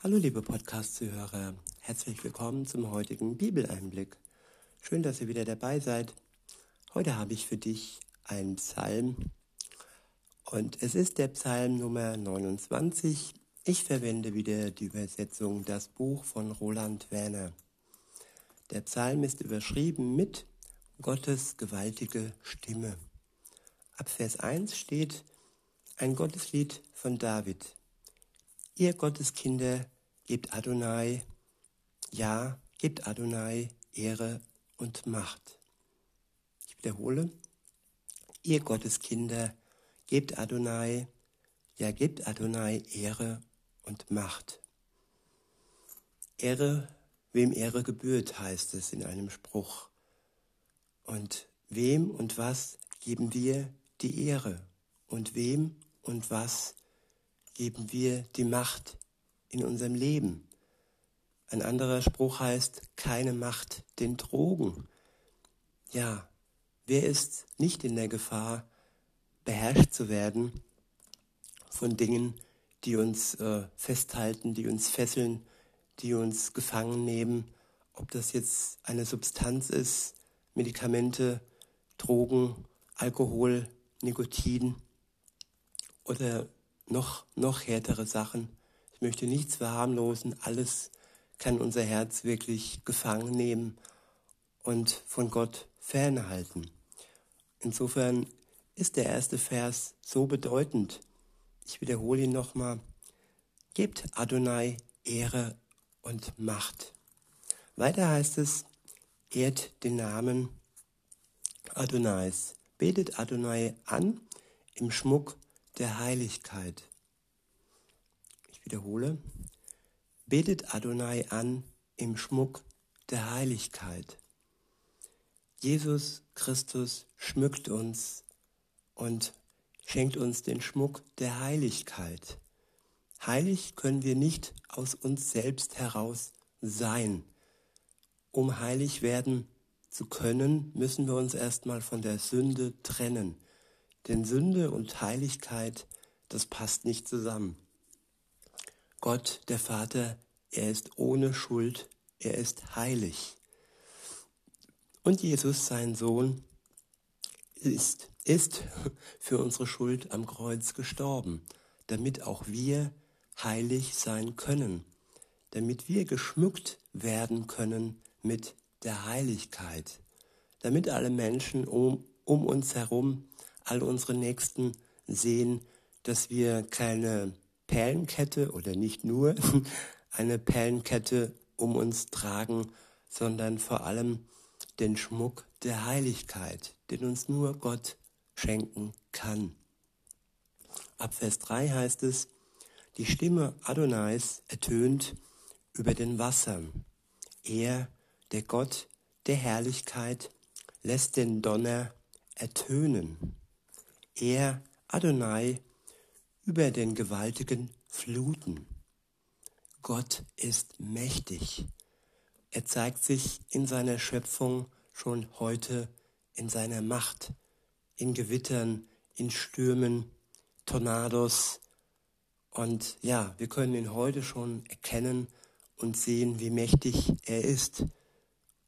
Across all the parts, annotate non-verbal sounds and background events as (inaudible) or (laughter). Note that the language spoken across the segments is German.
Hallo liebe Podcast-Zuhörer, herzlich willkommen zum heutigen Bibeleinblick. Schön, dass ihr wieder dabei seid. Heute habe ich für dich einen Psalm und es ist der Psalm Nummer 29. Ich verwende wieder die Übersetzung Das Buch von Roland Werner. Der Psalm ist überschrieben mit Gottes gewaltige Stimme. Ab Vers 1 steht ein Gotteslied von David. Ihr Gotteskinder, gebt Adonai, ja, gebt Adonai Ehre und Macht. Ich wiederhole, ihr Gotteskinder, gebt Adonai, ja, gebt Adonai Ehre und Macht. Ehre, wem Ehre gebührt, heißt es in einem Spruch. Und wem und was geben wir die Ehre? Und wem und was geben wir die Macht in unserem Leben. Ein anderer Spruch heißt, keine Macht den Drogen. Ja, wer ist nicht in der Gefahr, beherrscht zu werden von Dingen, die uns äh, festhalten, die uns fesseln, die uns gefangen nehmen, ob das jetzt eine Substanz ist, Medikamente, Drogen, Alkohol, Nikotin oder noch, noch härtere Sachen. Ich möchte nichts verharmlosen. Alles kann unser Herz wirklich gefangen nehmen und von Gott fernhalten. Insofern ist der erste Vers so bedeutend. Ich wiederhole ihn nochmal. Gebt Adonai Ehre und Macht. Weiter heißt es, ehrt den Namen Adonais. Betet Adonai an im Schmuck der Heiligkeit. Ich wiederhole, betet Adonai an im Schmuck der Heiligkeit. Jesus Christus schmückt uns und schenkt uns den Schmuck der Heiligkeit. Heilig können wir nicht aus uns selbst heraus sein. Um heilig werden zu können, müssen wir uns erstmal von der Sünde trennen. Denn Sünde und Heiligkeit, das passt nicht zusammen. Gott, der Vater, er ist ohne Schuld, er ist heilig. Und Jesus, sein Sohn, ist, ist für unsere Schuld am Kreuz gestorben, damit auch wir heilig sein können, damit wir geschmückt werden können mit der Heiligkeit, damit alle Menschen um, um uns herum all unsere Nächsten sehen, dass wir keine Perlenkette oder nicht nur (laughs) eine Perlenkette um uns tragen, sondern vor allem den Schmuck der Heiligkeit, den uns nur Gott schenken kann. Ab Vers 3 heißt es, die Stimme Adonais ertönt über den Wassern. Er, der Gott der Herrlichkeit, lässt den Donner ertönen er, Adonai, über den gewaltigen Fluten. Gott ist mächtig. Er zeigt sich in seiner Schöpfung schon heute in seiner Macht, in Gewittern, in Stürmen, Tornados. Und ja, wir können ihn heute schon erkennen und sehen, wie mächtig er ist.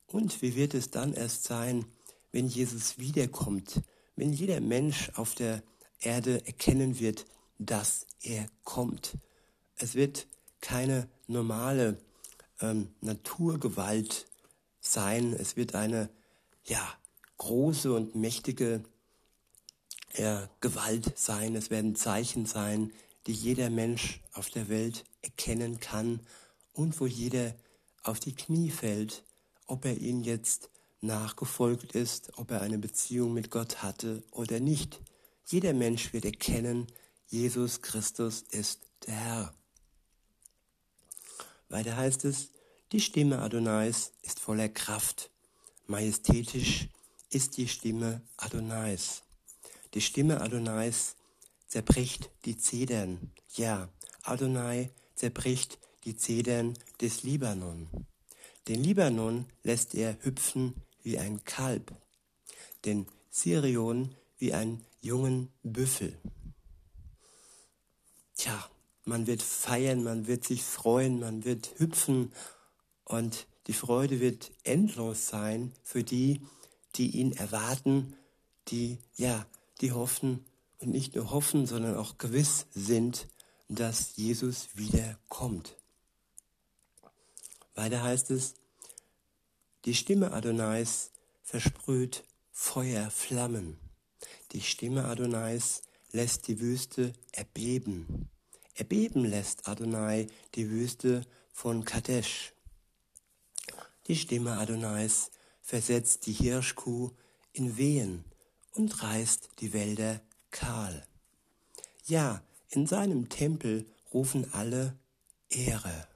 Und wie wird es dann erst sein, wenn Jesus wiederkommt, wenn jeder Mensch auf der Erde erkennen wird, dass er kommt. Es wird keine normale ähm, Naturgewalt sein. Es wird eine ja, große und mächtige äh, Gewalt sein. Es werden Zeichen sein, die jeder Mensch auf der Welt erkennen kann und wo jeder auf die Knie fällt, ob er ihn jetzt nachgefolgt ist, ob er eine Beziehung mit Gott hatte oder nicht. Jeder Mensch wird erkennen, Jesus Christus ist der Herr. Weiter heißt es, die Stimme Adonais ist voller Kraft. Majestätisch ist die Stimme Adonais. Die Stimme Adonais zerbricht die Zedern. Ja, Adonai zerbricht die Zedern des Libanon. Den Libanon lässt er hüpfen wie ein Kalb, den Sirion wie einen jungen Büffel. Tja, man wird feiern, man wird sich freuen, man wird hüpfen und die Freude wird endlos sein für die, die ihn erwarten, die, ja, die hoffen und nicht nur hoffen, sondern auch gewiss sind, dass Jesus wiederkommt. Weiter heißt es, die Stimme Adonais versprüht Feuerflammen. Die Stimme Adonais lässt die Wüste erbeben. Erbeben lässt Adonai die Wüste von Kadesh. Die Stimme Adonais versetzt die Hirschkuh in Wehen und reißt die Wälder kahl. Ja, in seinem Tempel rufen alle Ehre.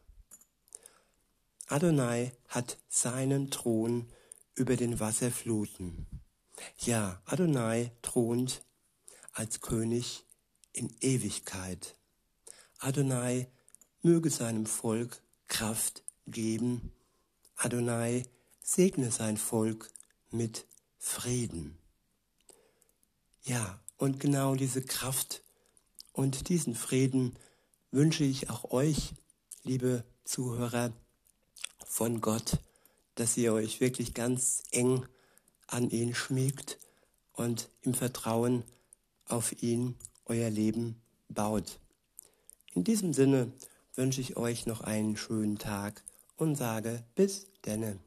Adonai hat seinen Thron über den Wasserfluten. Ja, Adonai thront als König in Ewigkeit. Adonai möge seinem Volk Kraft geben. Adonai segne sein Volk mit Frieden. Ja, und genau diese Kraft und diesen Frieden wünsche ich auch euch, liebe Zuhörer, von Gott, dass ihr euch wirklich ganz eng an ihn schmiegt und im Vertrauen auf ihn euer Leben baut. In diesem Sinne wünsche ich euch noch einen schönen Tag und sage bis denne.